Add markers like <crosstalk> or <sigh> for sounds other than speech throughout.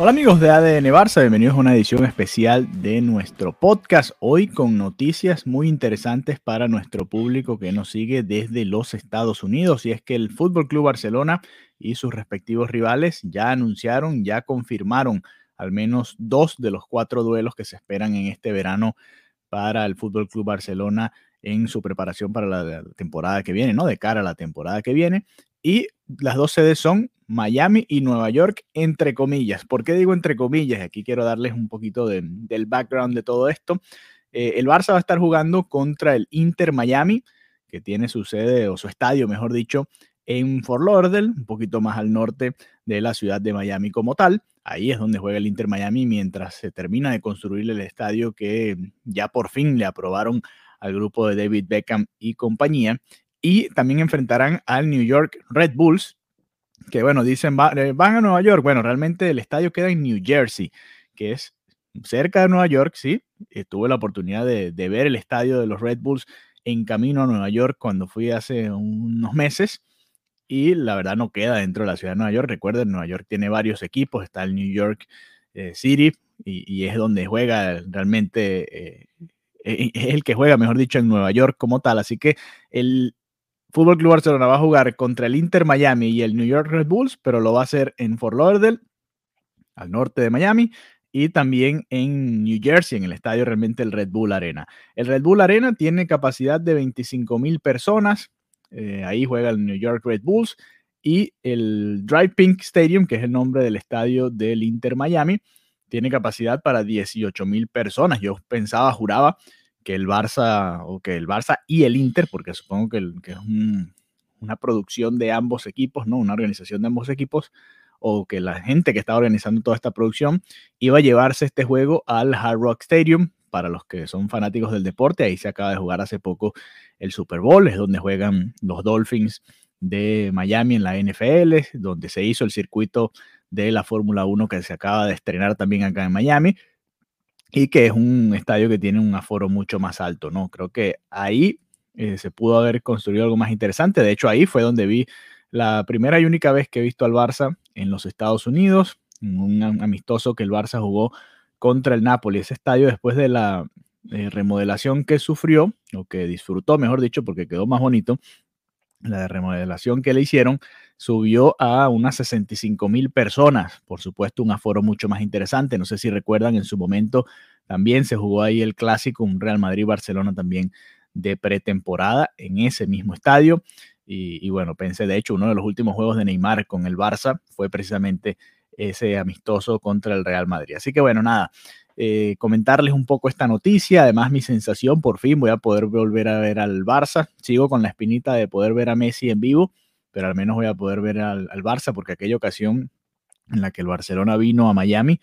Hola amigos de ADN Barça, bienvenidos a una edición especial de nuestro podcast. Hoy con noticias muy interesantes para nuestro público que nos sigue desde los Estados Unidos. Y es que el Fútbol Club Barcelona y sus respectivos rivales ya anunciaron, ya confirmaron al menos dos de los cuatro duelos que se esperan en este verano para el Fútbol Club Barcelona en su preparación para la temporada que viene, ¿no? De cara a la temporada que viene. Y las dos sedes son Miami y Nueva York, entre comillas. ¿Por qué digo entre comillas? Aquí quiero darles un poquito de, del background de todo esto. Eh, el Barça va a estar jugando contra el Inter Miami, que tiene su sede o su estadio, mejor dicho, en Fort Lauderdale, un poquito más al norte de la ciudad de Miami como tal. Ahí es donde juega el Inter Miami mientras se termina de construir el estadio que ya por fin le aprobaron al grupo de David Beckham y compañía. Y también enfrentarán al New York Red Bulls, que bueno, dicen eh, van a Nueva York. Bueno, realmente el estadio queda en New Jersey, que es cerca de Nueva York, sí. Eh, tuve la oportunidad de, ver el estadio de los Red Bulls en camino a Nueva York cuando fui hace unos meses. Y la verdad no queda dentro de la ciudad de Nueva York. Recuerden, Nueva York tiene varios equipos. Está el New York eh, City y, es donde juega realmente, eh, es el que juega, mejor dicho, en Nueva York como tal. Así que el, Fútbol Club Barcelona va a jugar contra el Inter Miami y el New York Red Bulls, pero lo va a hacer en Fort Lauderdale, al norte de Miami, y también en New Jersey, en el estadio realmente el Red Bull Arena. El Red Bull Arena tiene capacidad de 25 mil personas. Eh, ahí juega el New York Red Bulls y el Drive Pink Stadium, que es el nombre del estadio del Inter Miami, tiene capacidad para 18 mil personas. Yo pensaba, juraba que el Barça o que el Barça y el Inter, porque supongo que, es un, una producción de ambos equipos, ¿no? Una organización de ambos equipos, o que la gente que estaba organizando toda esta producción iba a llevarse este juego al Hard Rock Stadium. Para los que son fanáticos del deporte, ahí se acaba de jugar hace poco el Super Bowl, es donde juegan los Dolphins de Miami en la NFL, donde se hizo el circuito de la Fórmula 1 que se acaba de estrenar también acá en Miami y que es un estadio que tiene un aforo mucho más alto, ¿no? Creo que ahí eh, se pudo haber construido algo más interesante. De hecho, ahí fue donde vi la primera y única vez que he visto al Barça en los Estados Unidos, un amistoso que el Barça jugó contra el Napoli. Ese estadio después de la eh, remodelación que sufrió, o que disfrutó, mejor dicho, porque quedó más bonito, la remodelación que le hicieron, subió a unas 65 mil personas. Por supuesto, un aforo mucho más interesante. No sé si recuerdan, en su momento también se jugó ahí el clásico, un Real Madrid-Barcelona también de pretemporada en ese mismo estadio. Y, bueno, pensé, de hecho, uno de los últimos juegos de Neymar con el Barça fue precisamente ese amistoso contra el Real Madrid. Así que bueno, nada, eh, comentarles un poco esta noticia. Además, mi sensación, por fin voy a poder volver a ver al Barça. Sigo con la espinita de poder ver a Messi en vivo pero al menos voy a poder ver al, al, Barça, porque aquella ocasión en la que el Barcelona vino a Miami,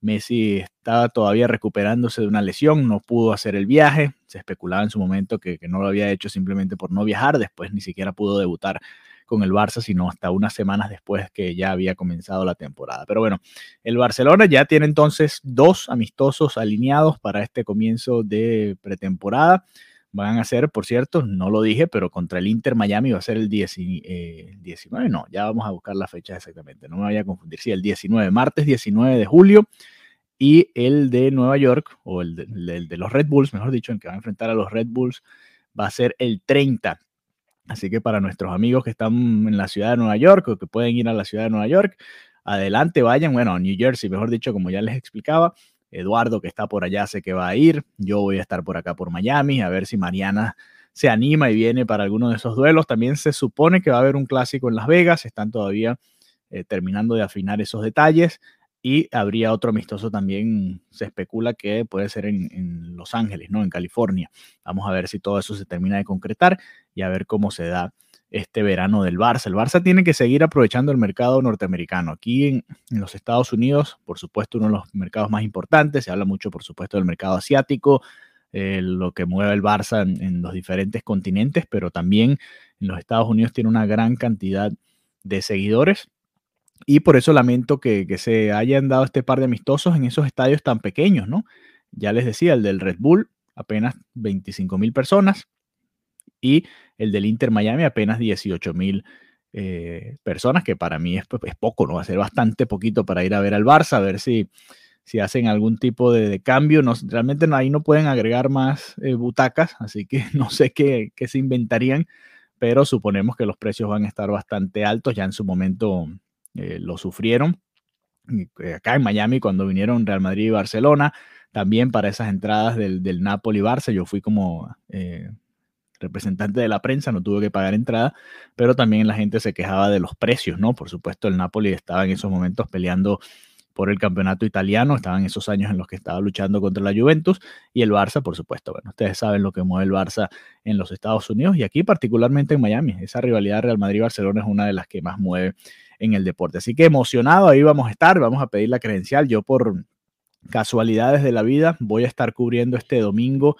Messi estaba todavía recuperándose de una lesión, no pudo hacer el viaje, se especulaba en su momento que, que no lo había hecho simplemente por no viajar, después ni siquiera pudo debutar con el Barça, sino hasta unas semanas después que ya había comenzado la temporada. Pero bueno, el Barcelona ya tiene entonces dos amistosos alineados para este comienzo de pretemporada van a ser, por cierto, no lo dije, pero contra el Inter Miami va a ser el 10, eh, 19, no, ya vamos a buscar la fecha exactamente, no me vaya a confundir, sí, el 19, martes 19 de julio, y el de Nueva York, o el de, de los Red Bulls, mejor dicho, el que va a enfrentar a los Red Bulls, va a ser el 30. Así que para nuestros amigos que están en la ciudad de Nueva York o que pueden ir a la ciudad de Nueva York, adelante vayan, bueno, a New Jersey, mejor dicho, como ya les explicaba, Eduardo, que está por allá, sé que va a ir. Yo voy a estar por acá por Miami, a ver si Mariana se anima y viene para alguno de esos duelos. También se supone que va a haber un clásico en Las Vegas, están todavía eh, terminando de afinar esos detalles. y habría otro amistoso también, se especula que puede ser en, Los Ángeles, ¿no? En California. Vamos a ver si todo eso se termina de concretar y a ver cómo se da este verano del Barça. El Barça tiene que seguir aprovechando el mercado norteamericano. Aquí en, los Estados Unidos, por supuesto, uno de los mercados más importantes. Se habla mucho, por supuesto, del mercado asiático, eh, lo que mueve el Barça en, los diferentes continentes, pero también en los Estados Unidos tiene una gran cantidad de seguidores. Y por eso lamento que, se hayan dado este par de amistosos en esos estadios tan pequeños, ¿no? Ya les decía, el del Red Bull, apenas 25 mil personas, y el del Inter Miami, apenas 18 mil eh, personas, que para mí es, poco, ¿no? Va a ser bastante poquito para ir a ver al Barça, a ver si, si hacen algún tipo de, cambio. No, realmente ahí no pueden agregar más eh, butacas, así que <laughs> no sé qué, qué se inventarían, pero suponemos que los precios van a estar bastante altos. Ya en su momento eh, lo sufrieron. Acá en Miami, cuando vinieron Real Madrid y Barcelona, también para esas entradas del, del Napoli-Barça, yo fui como representante de la prensa, no tuve que pagar entrada, pero también la gente se quejaba de los precios, ¿no? Por supuesto, el Napoli estaba en esos momentos peleando por el campeonato italiano, estaban esos años en los que estaba luchando contra la Juventus y el Barça, por supuesto. Bueno, ustedes saben lo que mueve el Barça en los Estados Unidos y aquí particularmente en Miami. Esa rivalidad Real Madrid-Barcelona es una de las que más mueve en el deporte. Así que emocionado, ahí vamos a estar, vamos a pedir la credencial. Yo por casualidades de la vida voy a estar cubriendo este domingo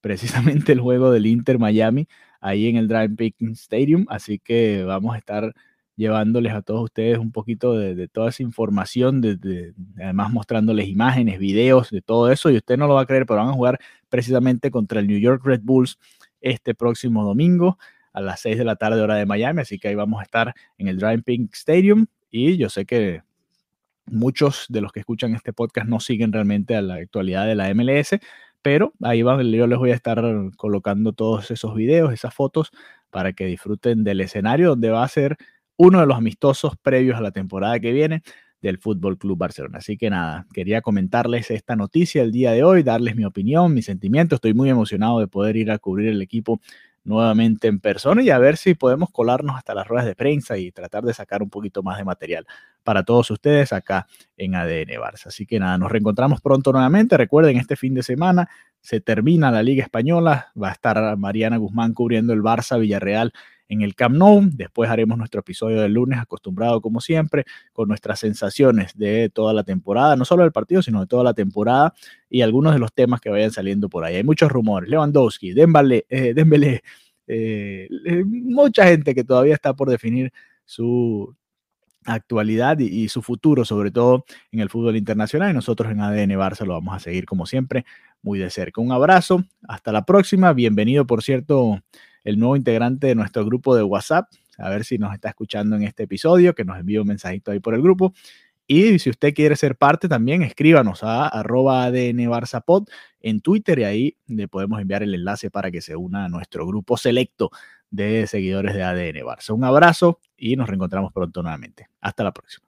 precisamente el juego del Inter Miami ahí en el Drive Picking Stadium, así que vamos a estar llevándoles a todos ustedes un poquito de, toda esa información, de, además mostrándoles imágenes, videos, de todo eso, y usted no lo va a creer, pero van a jugar precisamente contra el New York Red Bulls este próximo domingo a las 6 de la tarde hora de Miami, así que ahí vamos a estar en el Drive Pink Stadium y yo sé que muchos de los que escuchan este podcast no siguen realmente a la actualidad de la MLS, pero ahí van, yo les voy a estar colocando todos esos videos, esas fotos para que disfruten del escenario donde va a ser uno de los amistosos previos a la temporada que viene del Fútbol Club Barcelona. Así que nada, quería comentarles esta noticia el día de hoy, darles mi opinión, mi sentimiento. Estoy muy emocionado de poder ir a cubrir el equipo nuevamente en persona y a ver si podemos colarnos hasta las ruedas de prensa y tratar de sacar un poquito más de material para todos ustedes acá en ADN Barça. Así que nada, nos reencontramos pronto nuevamente. Recuerden, este fin de semana se termina la Liga Española. Va a estar Mariana Guzmán cubriendo el Barça Villarreal en el Camp Nou. Después haremos nuestro episodio del lunes, acostumbrado como siempre, con nuestras sensaciones de toda la temporada, no solo del partido, sino de toda la temporada y algunos de los temas que vayan saliendo por ahí. Hay muchos rumores. Lewandowski, Dembélé, eh, Dembélé eh, eh, mucha gente que todavía está por definir su actualidad y, su futuro, sobre todo en el fútbol internacional. Y nosotros en ADN Barça lo vamos a seguir como siempre muy de cerca. Un abrazo, hasta la próxima. Bienvenido, por cierto, el nuevo integrante de nuestro grupo de WhatsApp. A ver si nos está escuchando en este episodio, que nos envíe un mensajito ahí por el grupo. Y si usted quiere ser parte también, escríbanos a arroba ADN en Twitter y ahí le podemos enviar el enlace para que se una a nuestro grupo selecto de seguidores de ADN Barça. Un abrazo y nos reencontramos pronto nuevamente. Hasta la próxima.